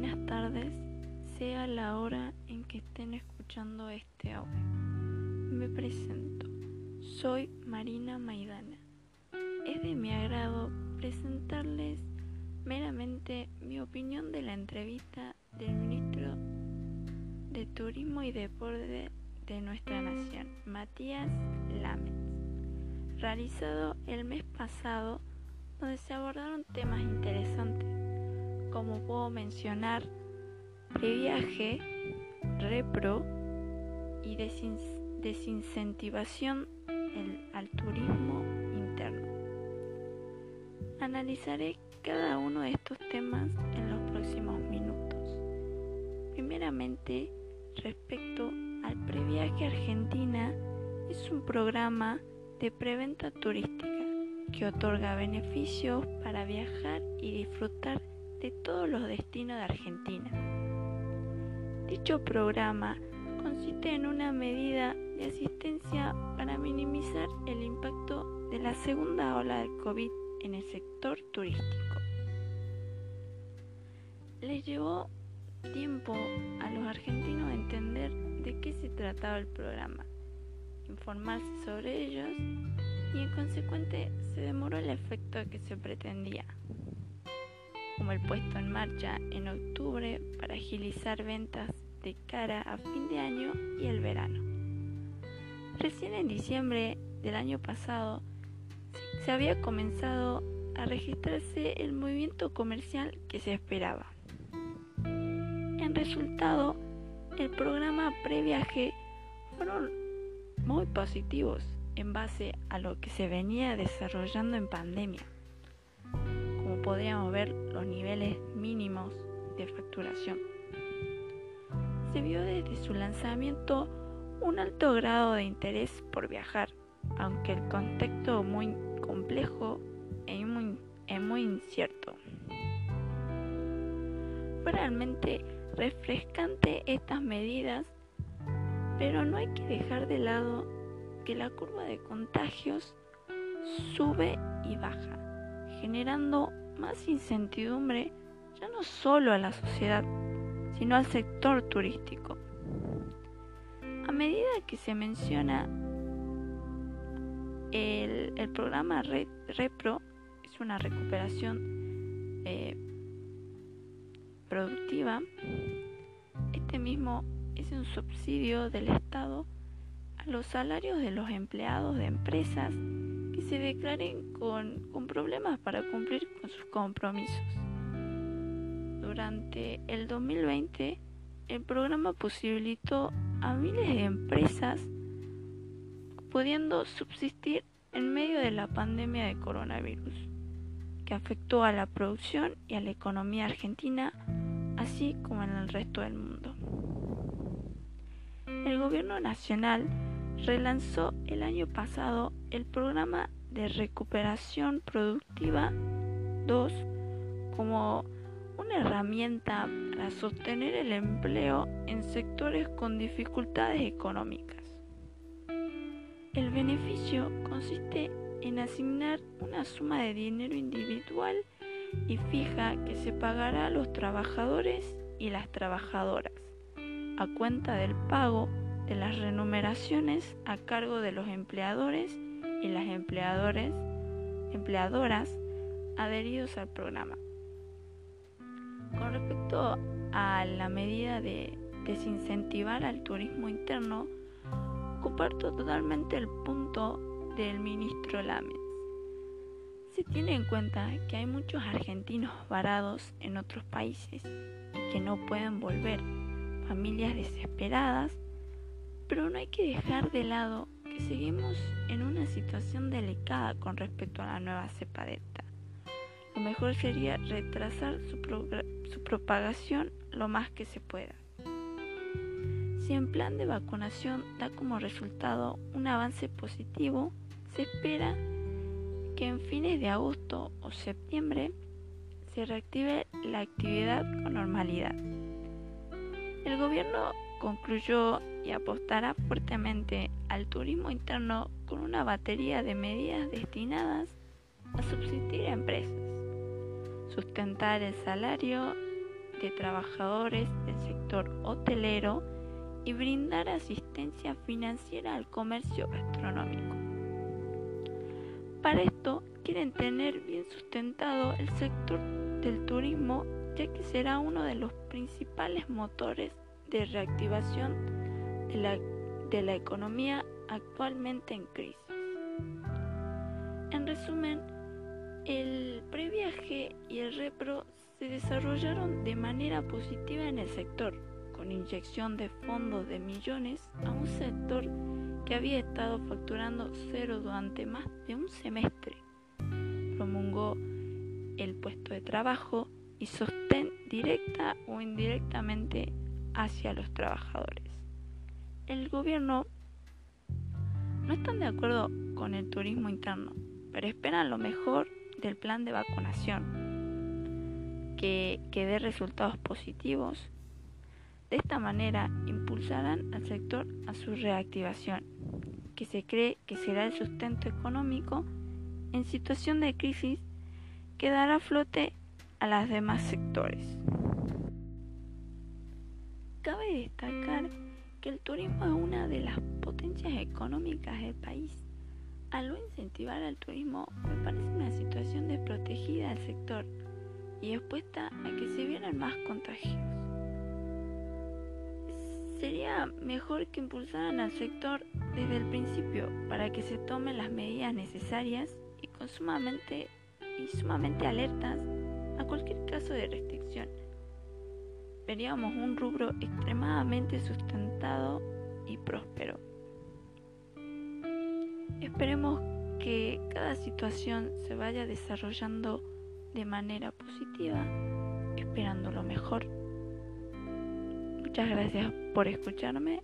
Buenas tardes, sea la hora en que estén escuchando este audio. Me presento, soy Marina Maidana. Es de mi agrado presentarles meramente mi opinión de la entrevista del ministro de Turismo y Deporte de nuestra nación, Matías Lametz, realizado el mes pasado donde se abordaron temas interesantes, como puedo mencionar previaje, repro y desincentivación al turismo interno. Analizaré cada uno de estos temas en los próximos minutos. Primeramente, respecto al previaje Argentina, es un programa de preventa turística que otorga beneficios para viajar y disfrutar de todos los destinos de Argentina. Dicho programa consiste en una medida de asistencia para minimizar el impacto de la segunda ola del COVID en el sector turístico. Les llevó tiempo a los argentinos entender de qué se trataba el programa, informarse sobre ellos y en consecuente se demoró el efecto que se pretendía, como el puesto en marcha en octubre para agilizar ventas de cara a fin de año y el verano. Recién en diciembre del año pasado se había comenzado a registrarse el movimiento comercial que se esperaba. En resultado, el programa previaje fueron muy positivos en base a lo que se venía desarrollando en pandemia. Como podríamos ver, los niveles mínimos de facturación. Se vio desde su lanzamiento un alto grado de interés por viajar, aunque el contexto muy complejo e muy, es muy incierto. Fue realmente refrescante estas medidas, pero no hay que dejar de lado que la curva de contagios sube y baja, generando más incertidumbre ya no solo a la sociedad, sino al sector turístico. A medida que se menciona el, programa Repro, es una recuperación eh, productiva, este mismo es un subsidio del Estado a los salarios de los empleados de empresas que se declaren con, problemas para cumplir con sus compromisos. Durante el 2020, el programa posibilitó a miles de empresas pudiendo subsistir en medio de la pandemia de coronavirus, que afectó a la producción y a la economía argentina, así como en el resto del mundo. El gobierno nacional relanzó el año pasado el programa de recuperación productiva 2 como una herramienta para sostener el empleo en sectores con dificultades económicas. El beneficio consiste en asignar una suma de dinero individual y fija que se pagará a los trabajadores y las trabajadoras a cuenta del pago de las remuneraciones a cargo de los empleadores y las empleadores, empleadoras adheridos al programa. Con respecto a la medida de desincentivar al turismo interno, comparto totalmente el punto del ministro Lames. Se tiene en cuenta que hay muchos argentinos varados en otros países y que no pueden volver, familias desesperadas pero no hay que dejar de lado seguimos en una situación delicada con respecto a la nueva cepa delta. Lo mejor sería retrasar su, su propagación lo más que se pueda. Si el plan de vacunación da como resultado un avance positivo, se espera que en fines de agosto o septiembre se reactive la actividad con normalidad. El gobierno concluyó y apostará fuertemente al turismo interno con una batería de medidas destinadas a subsistir a empresas. sustentar el salario de trabajadores del sector hotelero y brindar asistencia financiera al comercio gastronómico. Para esto quieren tener bien sustentado el sector del turismo ya que será uno de los principales motores de reactivación de la, de la economía actualmente en crisis. En resumen, el previaje y el repro se desarrollaron de manera positiva en el sector, con inyección de fondos de millones a un sector que había estado facturando cero durante más de un semestre. Promulgó el puesto de trabajo y sostén directa o indirectamente hacia los trabajadores. El gobierno no están de acuerdo con el turismo interno, pero esperan lo mejor del plan de vacunación, que, que dé resultados positivos. De esta manera impulsarán al sector a su reactivación, que se cree que será el sustento económico en situación de crisis que dará flote a los demás sectores. Cabe destacar que el turismo es una de las potencias económicas del país. Al no incentivar al turismo, me parece una situación desprotegida del sector y expuesta a que se vieran más contagios. Sería mejor que impulsaran al sector desde el principio para que se tomen las medidas necesarias y, y sumamente alertas a cualquier caso de restricción veríamos un rubro extremadamente sustentado y próspero. Esperemos que cada situación se vaya desarrollando de manera positiva, esperando lo mejor. Muchas gracias por escucharme.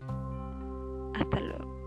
Hasta luego.